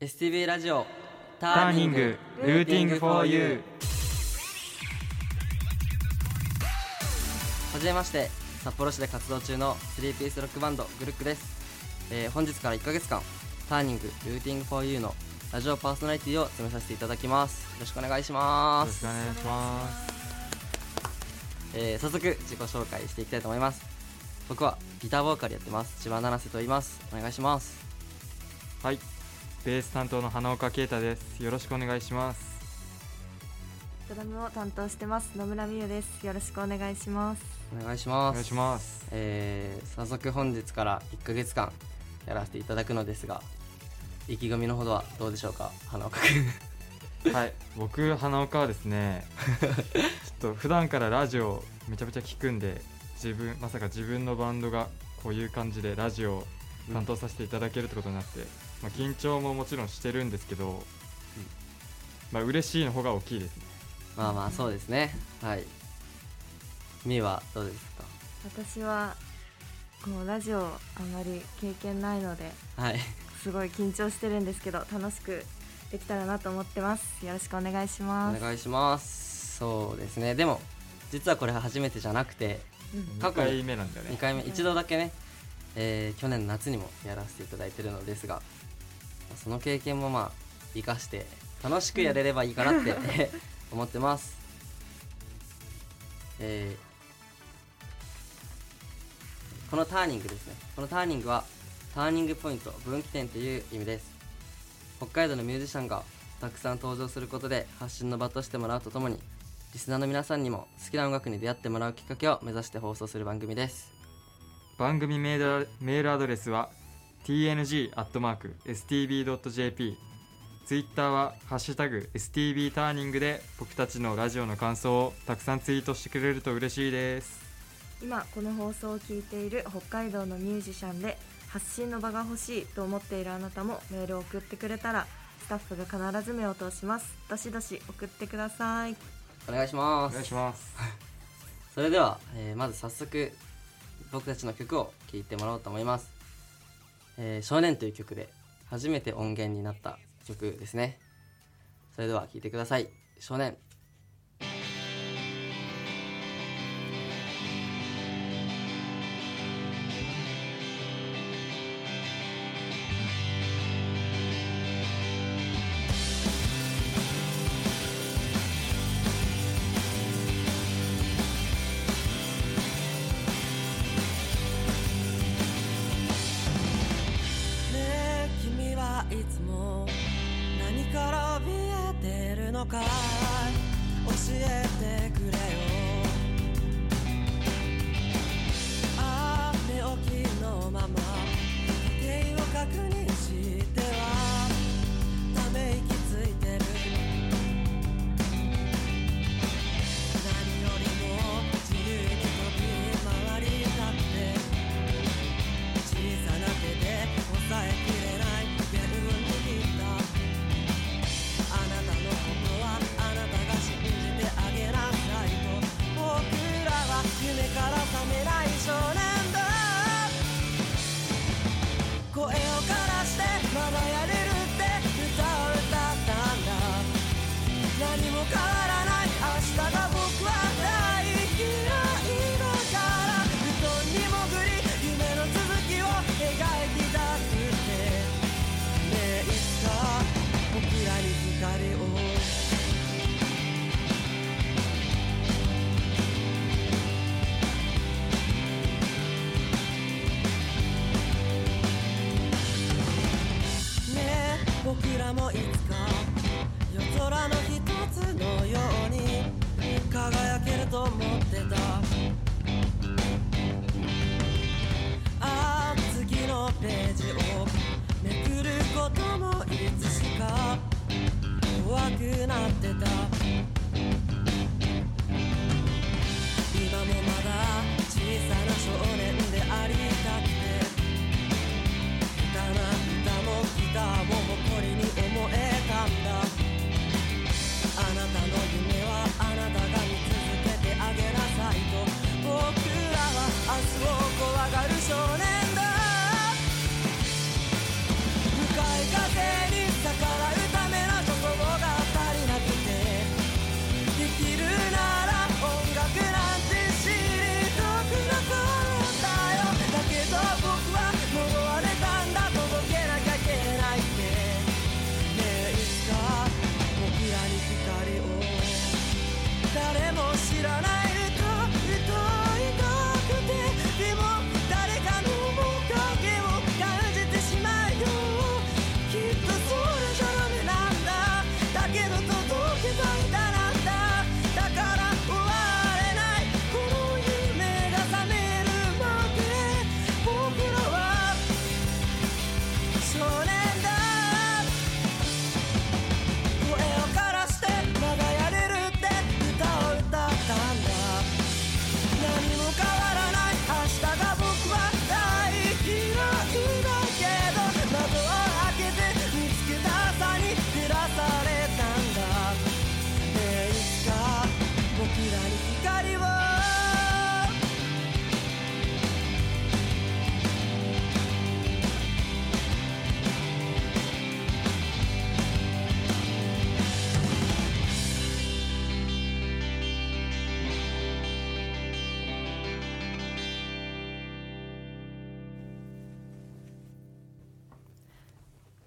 STV ラジオタターニングルーティング for you はじめまして札幌市で活動中の3ピースロックバンドグルックです、えー本日から1ヶ月間ターニングルーティング for you のラジオパーソナリティを務めさせていただきます。よろしくお願いしよます。ろしくお願いします。えー早速自己紹介していきたいと思います。僕はギターボーカルやってます。千葉七瀬と言います。お願いします。はいベース担当の花岡啓太です。よろしくお願いします。ドラムを担当してます野村美優です。よろしくお願いします。お願いしおます。願いします。えー早速本日から1ヶ月間やらせていただくのですが意気込みのほどはどうでしょうか？花岡君 はい僕花岡はですね ちょっと普段からラジオめちゃめちゃ聞くんで自分まさか自分のバンドがこういう感じでラジオを担当させていただけるってことになって、まあ、緊張ももちろんしてるんですけど、まあ嬉しいの方が大きいですね。まあまあそうですね。はい。みーはどうですか？私はこうラジオあまり経験ないのではい。すごい緊張してるんですけど楽しくできたらなと思ってます。よろしくお願いしおます。願いします。そうですね。でも実はこれ初めてじゃなくてうん。過2去に回目なんだね。2回目。一度だけね、えー去年の夏にもやらせていただいてるのですがその経験もまあ生かして楽しくやれればいいかなって 思ってます。えーこのターニングですね。このターニングはターニングポイント分岐点という意味です。北海道のミュージシャンがたくさん登場することで発信の場としてもらうとともにリスナーの皆さんにも好きな音楽に出会ってもらうきっかけを目指して放送する番組です。番組メールアドレスは tng.stb.jp ツイッターは「ハッシュタグ #stb ターニング」で僕たちのラジオの感想をたくさんツイートしてくれると嬉しいです。今この放送を聞いている北海道のミュージシャンで発信の場が欲しいと思っているあなたもメールを送ってくれたらスタッフが必ず目を通します。どしどし送ってください。お願いしまおす願いします。それでは、えーまず早速僕たちの曲を聴いてもらおうと思います「えー少年」という曲で初めて音源になった曲ですね。それでは聴いてください「少年」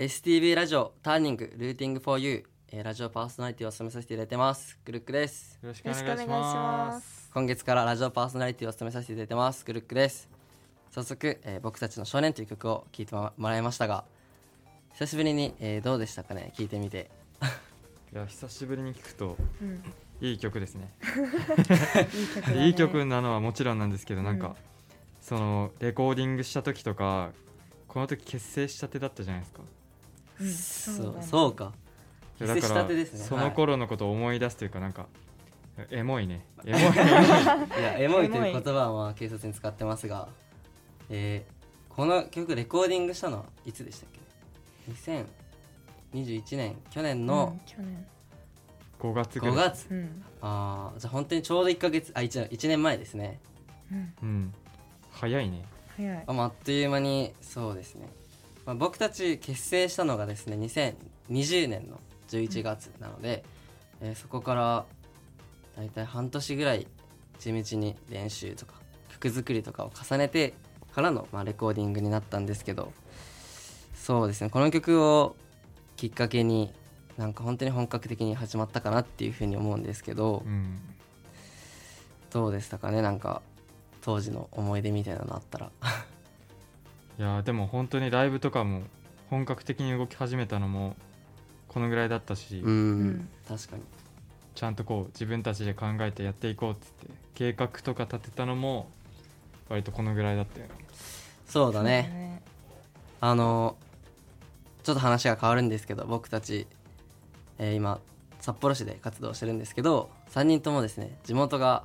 STV ラジオターニングルーティング for you えーラジオパーソナリティを務めさせていただいてます。グルックです。よろしくお願いしまます。す今月からラジオパーソナリティを務めさせていただいてます。グルックです。早速、えー僕たちの少年という曲を聴いてもらいましたが久しぶりに、えーどうでしたかね？聴いてみて。いや久しぶりに聞くとうん。いい曲ですね。いいね。いい曲なのはもちろんなんですけどなんか、うん。そのレコーディングした時とかこの時結成したてだったじゃないですかうん。そうそう。か。いや結成したてですね。その頃のことを思い出すというかなんか、エモいね。エモい。いやエモいという言葉はまあ警察に使ってますが、えーこの曲レコーディングしたのはいつでしたっけ？2021年。去年うんの去年。5月ぐらい。5月、うん。ああじゃあ本当にちょうど1ヶ月あ 1, 1年前ですね。うん。うん。早いね。早い。あ,、まあ、あっという間にそうですね、まあ、僕たち結成したのがですね2020年の11月なので、えーそこから大体半年ぐらい地道に練習とか曲作りとかを重ねてからの、まあ、レコーディングになったんですけどそうですねこの曲をきっかけになんか本当に本格的に始まったかなっていうふうに思うんですけど、うん。どうでしたかねなんか当時の思い出みたいなのあったらいやーでも本当にライブとかも本格的に動き始めたのもこのぐらいだったし、うん、ん。確かに。ちゃんとこう自分たちで考えてやっていこうっつって計画とか立てたのも割とこのぐらいだったよ。ね。そうだね。あのちょっと話が変わるんですけど僕たち、えー今札幌市で活動してるんですけど3人ともですね地元が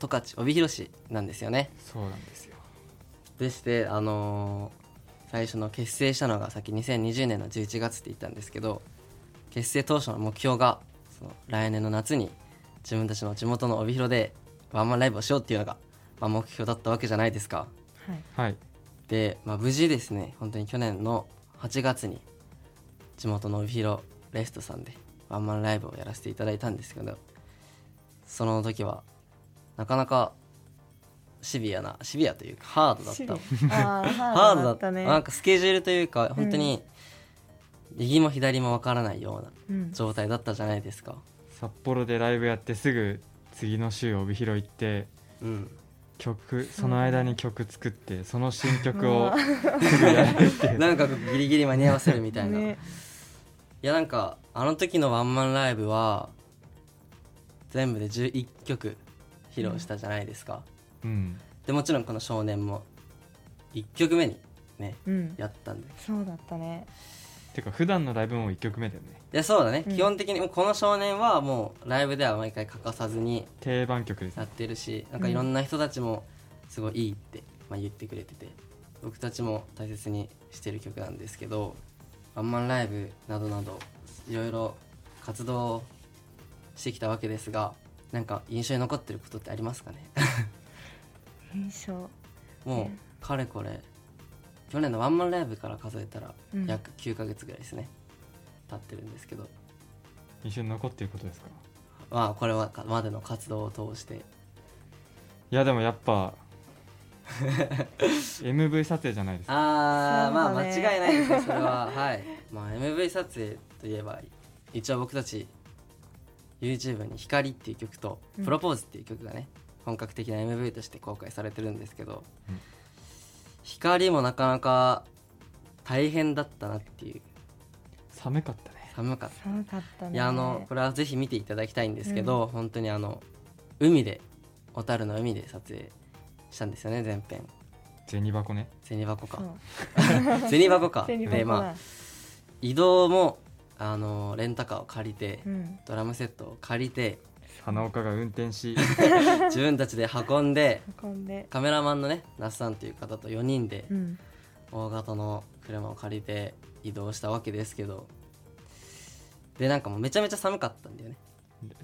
十勝帯広市なんですよね。そうなんですよでしてあのー最初の結成したのがさっき2020年の11月って言ったんですけど結成当初の目標がその来年の夏に自分たちの地元の帯広でワンマンライブをしようっていうのが、まあ、目標だったわけじゃないですか。はい。はい。で、まあ、無事ですね本当に去年の8月に地元の帯広レストさんでワンマンライブをやらせていただいたんですけどその時はなかなかシビアなシビアというかハードだった。ハハーードだったね。なんかスケジュールというか本当に右も左もわからないようなうん。状態だったじゃないですか。札幌でライブやってすぐ次の週帯広行ってうん。曲その間に曲作ってその新曲をすぐやるっていう。なんかギリギリ間に合わせるみたいな、ね。いやなんかあの時のワンマンライブは全部で11曲披露したじゃないですか、うんでもちろんこの「少年」も1曲目にねうん。やったんで。いそうだったね。てか普段のライブも1曲目だよね。やそうだね、うん。基本的にもうこの「少年」はもうライブでは毎回欠かさずに定番曲ですやってるしなんかいろんな人たちもすごいいいって、まあ、言ってくれてて僕たちも大切にしてる曲なんですけどワンマンライブなどなどいろいろ活動してきたわけですがなんか印象に残ってることってありますかね？印象。もうかれこれ去年のワンマンライブから数えたらうん。約9ヶ月ぐらいですね。経ってるんですけど。印象に残っていることですか？まあこれはまでの活動を通して。いやでもやっぱ MV 撮影じゃないですか。あー、まあ間違いないですねそれは。はい。まあ MV 撮影といえば一応僕たち YouTube に「光」っていう曲と「うんプロポーズ」っていう曲がね、本格的な MV として公開されてるんですけど、うん。光もなかなか大変だったなっていう。寒かったね。寒かった。寒かったね。いやあのこれはぜひ見ていただきたいんですけど、本当にあの海で小樽の海で撮影したんですよね全編。銭箱ね。銭箱か。銭箱か。銭箱だでまあ移動もあのレンタカーを借りて、うん。ドラムセットを借りて花岡が運転し 自分たちで運んで運んで。カメラマンのね那須さんという方と4人でうん。大型の車を借りて移動したわけですけどでなんかもうめちゃめちゃ寒かったんだよね。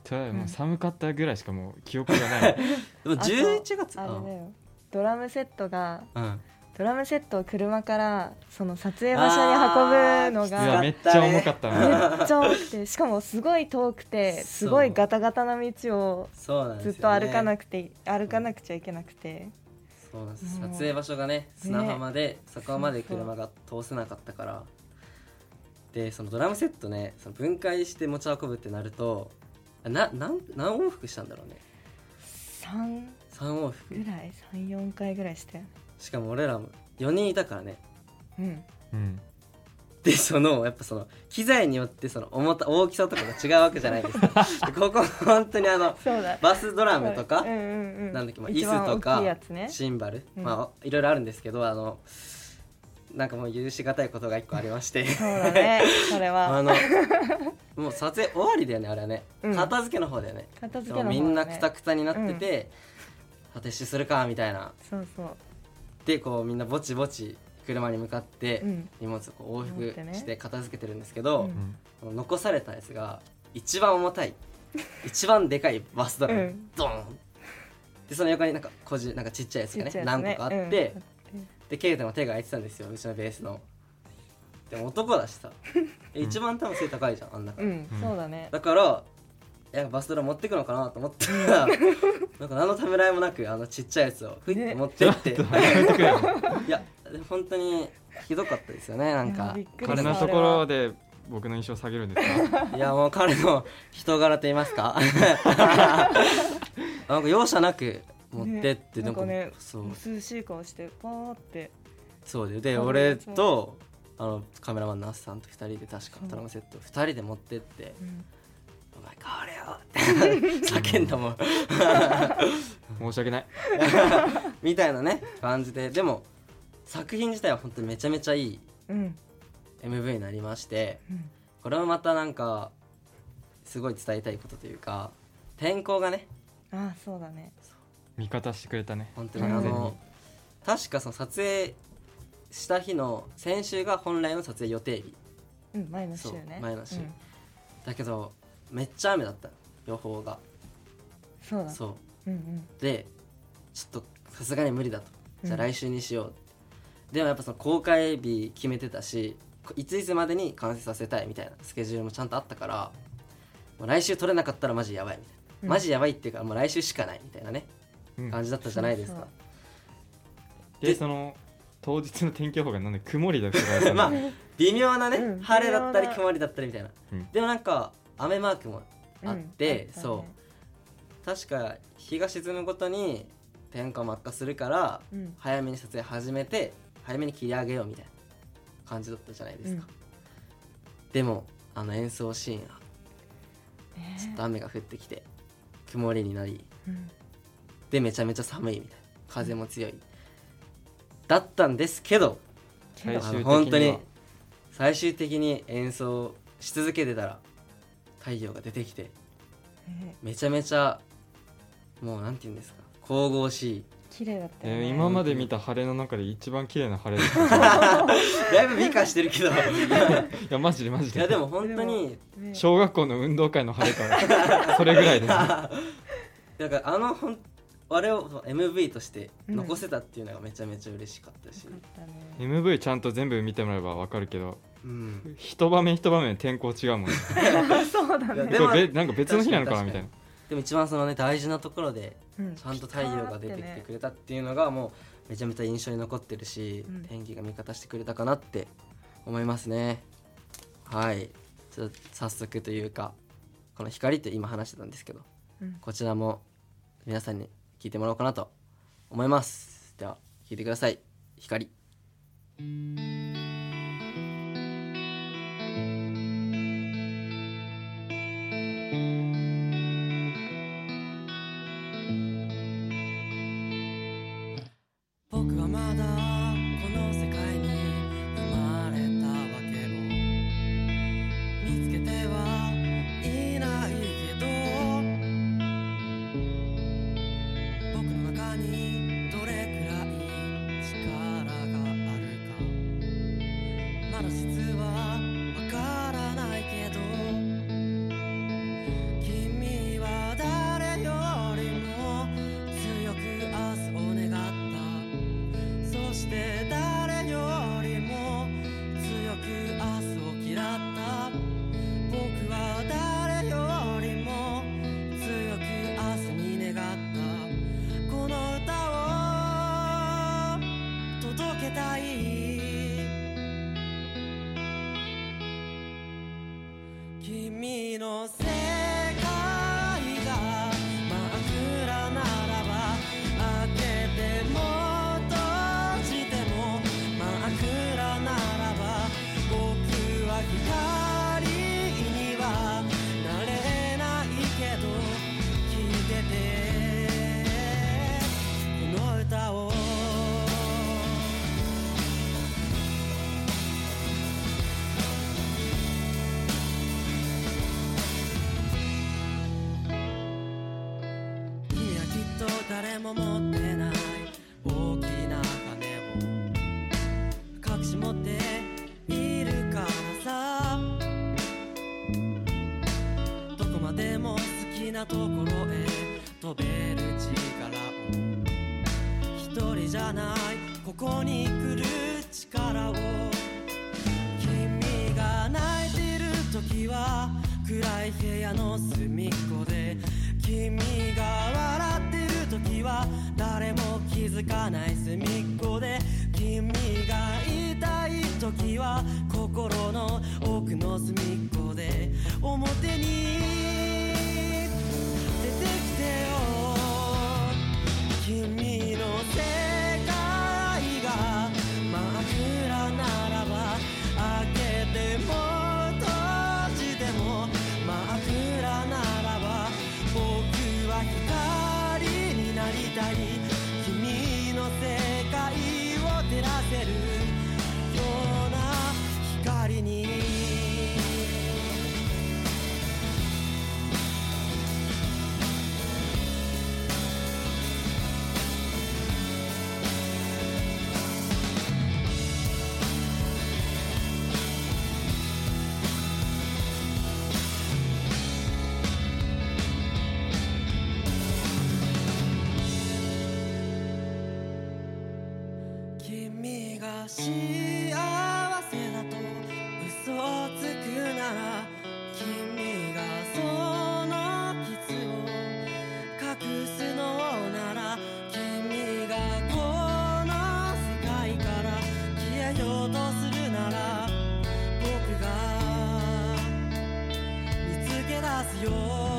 ただもう寒かったぐらいしかもう記憶がない。でもあと11月あれだよ。ドラムセットがうんドラムセットを車からその撮影場所に運ぶのいやがめっちゃ重かっためなっちゃ多くてしかもすごい遠くてすごいガタガタな道をそうなんですよ、ね、ずっと歩かなくて歩かなくちゃいけなくて。そうなんです撮影場所がね砂浜で、そこまで車が通せなかったから。でそのドラムセットねその分解して持ち運ぶってなるとあな何何往復したんだろうね。3 3往復。ぐらい？34回ぐらいしたよねしかも俺らも4人いたからね。うん。うん。でそのやっぱその機材によってその重た大きさとかが違うわけじゃないですか。でここ本当にあのバスドラムとか、うんうんうん。なんだっけ、まあ、椅子とかね。シンバル、うん。まあいろいろあるんですけどあのなんかもう許しがたいことが一個ありまして。そうだね。それ あはのもう撮影終わりだよねあれはね、うん。片付けの方だよね。片付けの方だね。みんなくたくたになってて、さて撤収するかみたいな。そうそうでこうみんなぼちぼち車に向かってうん。荷物をこう往復して片付けてるんですけど、うん。残されたやつが一番重たい 一番でかいバスドラム、うん。ドーン。でその横になんか小じなんかちっちゃいやつがねちっちゃいやつ何個かあって、うん。でケイタも手が空いてたんですようちのベースの。でも男だしさ。え一番多分背高いじゃんあんなうん。そうだね。だからいやバスドラ持ってくのかなと思ったら なんか何のためらいもなくあのちっちゃいやつをふいってね持ってって、ちょって いや本当にひどかったですよねなんか。びっくりこんなところで僕の印象下げるんですか？いやもう彼の人柄と言いますか。なんか容赦なく持ってって、ねなんかねそう。涼しい顔してパーって。そうでであ俺とあのカメラマンのアスさんと2人で確かドラムセット2人で持ってって。うん「お前変われよ」って 叫んだも。ん申し訳ない。みたいなね感じで。でも作品自体は本当にめちゃめちゃいいうん。MV になりましてうん。これもまたなんかすごい伝えたいことというか天候がね。ああそうだね。味方してくれたね。本当に。あの確かその撮影した日の先週が本来の撮影予定日。うん前の週そうね前の週。うん。だけどめっちゃ雨だった予報が。そうだ。そう。うんうん。でちょっとさすがに無理だと。じゃあうん来週にしようって、でもやっぱその公開日決めてたしこいついつまでに完成させたいみたいなスケジュールもちゃんとあったからもう来週取れなかったらマジやばいみたいな、うん。マジやばいっていうかもう来週しかないみたいなねうん。感じだったじゃないですか。そう、でその当日の天気予報がなんで曇りだったの まあ微妙なね、うん。晴れだったり曇りだったりみたいな、うん。でもなんか雨マークもあって、うんそう。確か日が沈むごとに天候も悪化するからうん。早めに撮影始めて早めに切り上げようみたいな感じだったじゃないですか、でもあの演奏シーンはね。ちょっと雨が降ってきて曇りになりうん。でめちゃめちゃ寒いみたいな風も強い、だったんですけど本当に最終的に演奏し続けてたら太陽が出てきてね。めちゃめちゃもうなんて言うんですか神々しい。綺麗だったよえーね今まで見た晴れの中で一番綺麗な晴れ。だっただいぶ美化してるけど。い いやマジでマジで。やでも本当にね。小学校の運動会の晴れから それぐらいです。だからあのほんあれを MV として残せたっていうのがめちゃめちゃ嬉しかったし、よかったね。MV ちゃんと全部見てもらえば分かるけどうん、一場面一場面天候違うもんね。そうだね。なんか別の日なのかなみたいな。でも一番そのね大事なところでうん。ちゃんと太陽が出てきてくれたっていうのがもうめちゃめちゃ印象に残ってるし、うん。天気が味方してくれたかなって思いますね。はい。ちょっと早速というかこの光って今話してたんですけどうん。こちらも皆さんに聞いてもらおうかなと思います。では聞いてください。光し持っているからさ。どこまでも好きなところへ飛べる力を。一人じゃないここに来る力を。君が泣いてる時は暗い部屋の隅っこで。君が笑ってる時は誰も気づかない隅っこで。君が痛い時は心の奥の隅っこで表に幸せだと嘘をつくなら君がその傷を隠すのなら君がこの世界から消えようとするなら僕が見つけ出すよ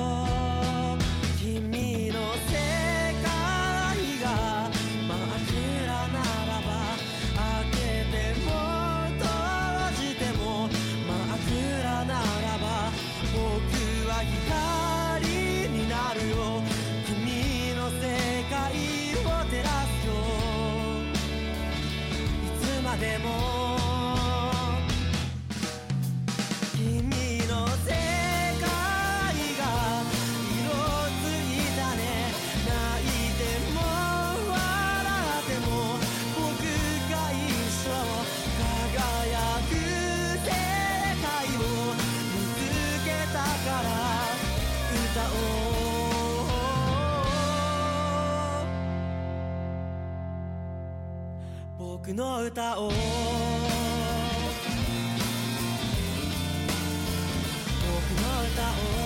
僕の歌を。僕の歌を。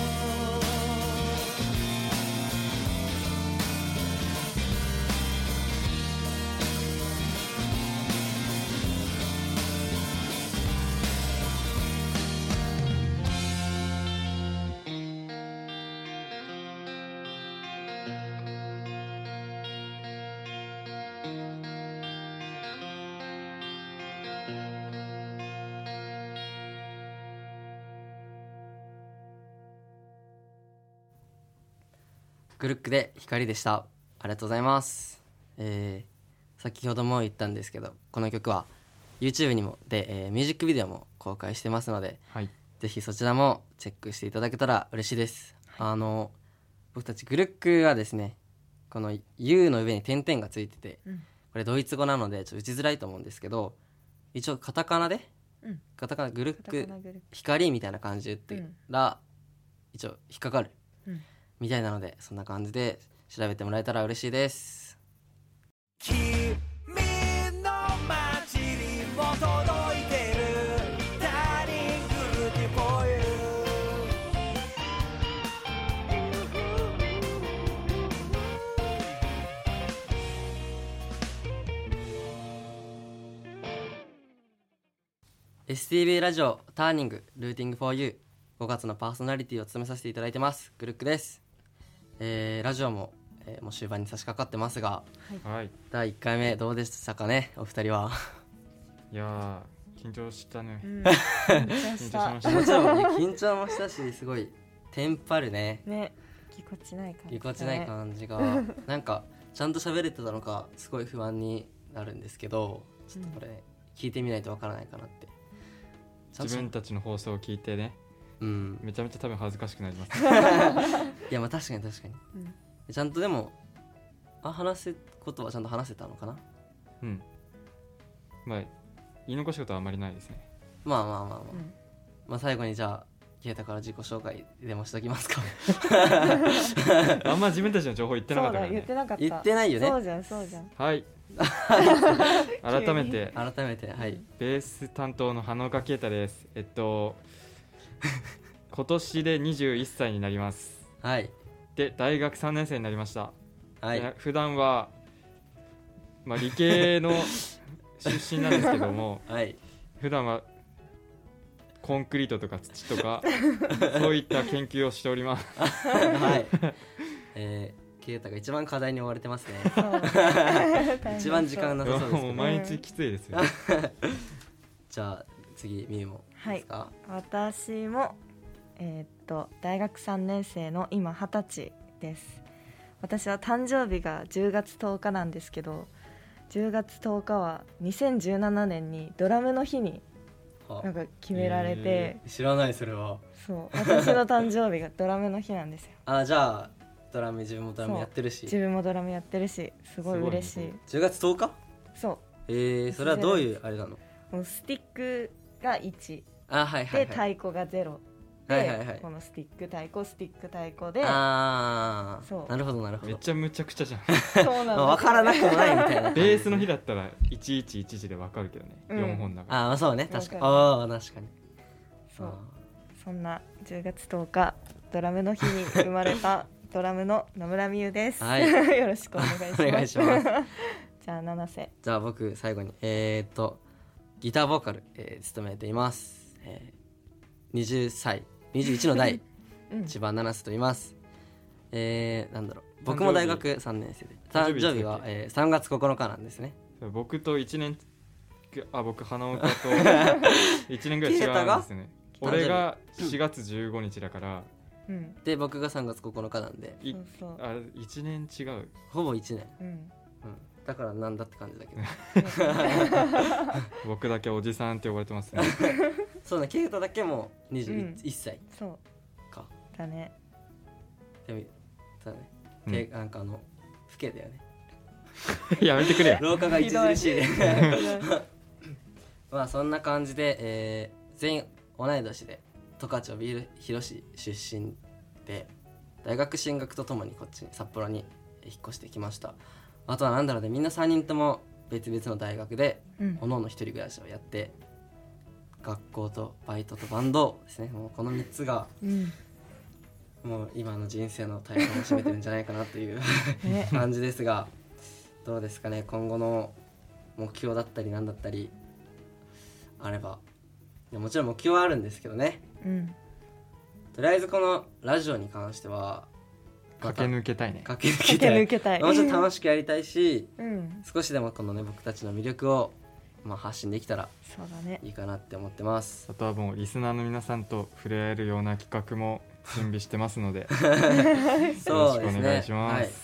グルックで光でした。ありがとうございます。えー、先ほども言ったんですけどこの曲は YouTube にもで、えーミュージックビデオも公開してますのではい。ぜひそちらもチェックしていただけたら嬉しいです、あの僕たちグルックはですねこの U の上に点々がついてて、うん。これドイツ語なのでちょっと打ちづらいと思うんですけど一応カタカナで、うん。カタカナグルック光みたいな感じで言ったら、一応引っかかる、うんみたいなのでそんな感じで調べてもらえたら嬉しいです。君の街にも届いてる。Turning Beauty for You「STV ラジオターニングルーティング for you」5月のパーソナリティを務めさせていただいてます。グルックです、えーラジオも、えーもう終盤に差し掛かってますがはい。第1回目どうでしたかねお二人は？いやー緊張したね。うん。緊張しました。もちろんね緊張もしたしすごいテンパるね。ね。ぎこちない感じぎこちない感じが。なんかちゃんと喋れてたのかすごい不安になるんですけどちょっとこれ聞いてみないとわからないかなって。自分たちの放送を聞いてね。うん。めちゃめちゃ多分恥ずかしくなります いやまあ確かに確かに。うん。ちゃんとでもあ話すことはちゃんと話せたのかな？うん。まあ言い残したことはあまりないですね。まあまあまあまあ、うん。まあ最後にじゃあケイタから自己紹介でもしときますか？あんま自分たちの情報言ってなかったからね。言ってなかった。言ってないよね。そうじゃんそうじゃん。はい。改めて。改めてはい。ベース担当の花岡啓太です。えっと 今年で21歳になりますはい。で大学3年生になりました、はい。で普段はまあ理系の出身なんですけども はい。普段はコンクリートとか土とかそういった研究をしております。はい。えー、ケイタが一番課題に追われてますね。一番時間なさそうですけどもう毎日きついですよ、じゃあ次みゆも。はい。ですか？私もえーっと大学3年生の今二十歳です。私は誕生日が10月10日なんですけど10月10日は2017年にドラムの日にはなんか決められて、へ知らないそれは。そう私の誕生日がドラムの日なんですよ。あじゃあドラム自分もドラムやってるし。自分もドラムやってるしすごい嬉しい。す10月10日？そえー、それはどういうあれなの？うもうスティックが1あはいはいではい。太鼓が0で、はいはいはい。このスティック太鼓スティック太鼓でああそう。なるほどなるほど。めっちゃむちゃくちゃじゃん。そうなんまあ、分からなくもないみたいなベースの日だったら1111でわかるけどね、うん。4本だから。ああまあそうね確かに。わああ確かに。そう。あそんな10月10日ドラムの日に生まれた ドラムの野村美優です、はい。よろしくお願いします。お願いします。じゃあ七瀬。じゃあ僕最後にえー、っとギターボーカル、えー、務めています、えー、20歳21の代うん。千葉七瀬と言います。えー、なんだろう。僕も大学3年生で。誕誕生日は、えー、3月9日なんですね。僕と1年あ僕花岡と 1年ぐらい違うんですよね俺が4月15日だから。うん。で僕が3月9日なんで。いそうそう。あ1年違う。ほぼ1年、うんうん、だからなんだって感じだけど。僕だけおじさんって呼ばれてますね。そうねケイタだけもうん。21歳そう。か、だね。でもだね、うん。けなんかあの老けだよね。やめてくれよ。廊下が著しいでひどい。まあそんな感じで、えー全員同い年で十勝帯広市出身で大学進学とともにこっちに札幌に引っ越してきましたあとはなんだろうねみんな3人とも別々の大学でうん。おのおの一人暮らしをやって学校とバイトとバンドですね。もうこの3つがうん。もう今の人生の大半を占めてるんじゃないかなという ね。感じですがどうですかね？今後の目標だったり何だったりあれば。もちろん目標はあるんですけどね。うん。とりあえずこのラジオに関しては駆け抜けたいね。駆け抜駆けけたい。抜けたい。もうちょっと楽しくやりたいしうん。少しでもこのね僕たちの魅力を、まあ、発信できたらそうだね。いいかなって思ってます。あとはもうリスナーの皆さんと触れ合えるような企画も準備してますのでそうですねよろしくお願いします。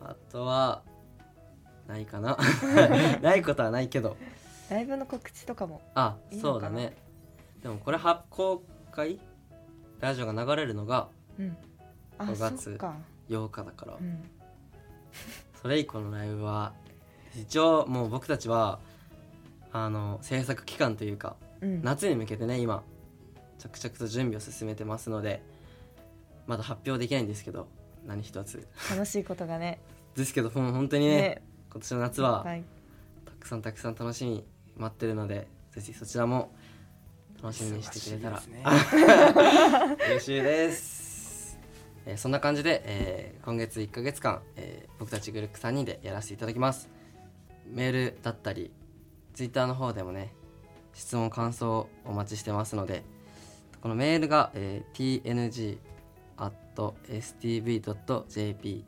はい、あとはないかな？ないことはないけど。ライブの告知とかも。あいいのかな？そうだね。でもこれ発公開ラジオが流れるのがうん。あ5月そっか。8日だから、うん。それ以降のライブは一応もう僕たちはあの制作期間というかうん。夏に向けてね今着々と準備を進めてますのでまだ発表できないんですけど何一つ。楽しいことがね。ですけどもう本当にねね。今年の夏ははい。たくさんたくさん楽しみ待ってるのでぜひそちらも楽しみにしてくれたら、嬉しいです、えーそんな感じで、えー今月1ヶ月間、えー僕たちグループ3人でやらせていただきます。メールだったりツイッターの方でもね質問感想をお待ちしてますのでこのメールが、えー tng.stv.jp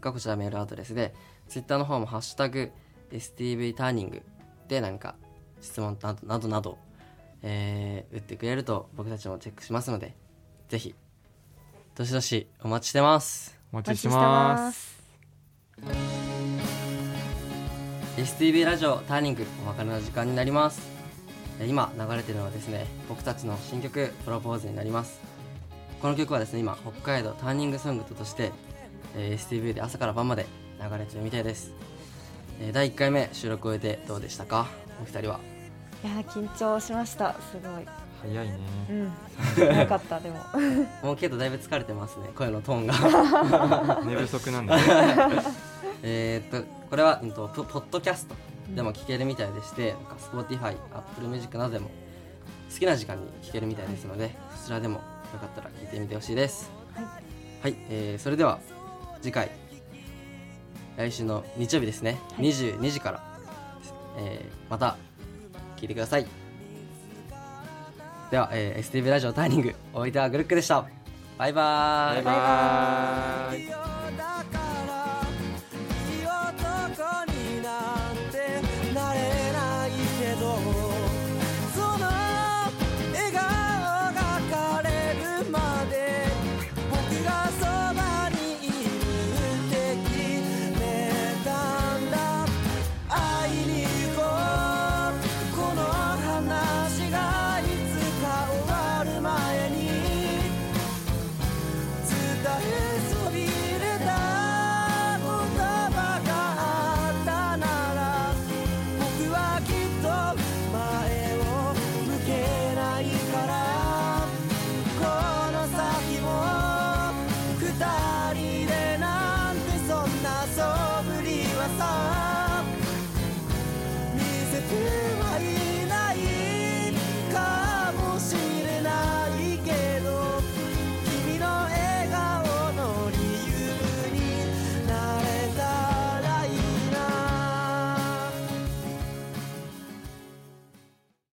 がこちらメールアドレスで Twitter の方も「ハッシュタグ #stv ターニング」で何か質問などなどなど、えー打ってくれると僕たちもチェックしますのでぜひどしどしお待ちしてます。お待ちしてます。STV ラジオターニングお別れの時間になります。えー今流れてるのはですね僕たちの新曲「プロポーズ」になります。この曲はですね今北海道ターニングソングとして、えー STV で朝から晩まで流れてるみたいです、えー第1回目収録を終えてどうでしたか？お二人は。いやー緊張しました。すごい早いね。うんよかったでも もうけどだいぶ疲れてますね声のトーンが 寝不足なんだ。えーっとこれは、うん、とポポッドキャストでも聞けるみたいでして、なんか Spotify、Apple Music などでも好きな時間に聞けるみたいですので、そちらでもよかったら聞いてみてほしいです。はいはい、えーそれでは次回来週の日曜日ですね、22時から、えーまた聞いてください。では、えー STV ラジオターニングお相手はグルックでした。バイバーイ。バイバーイ。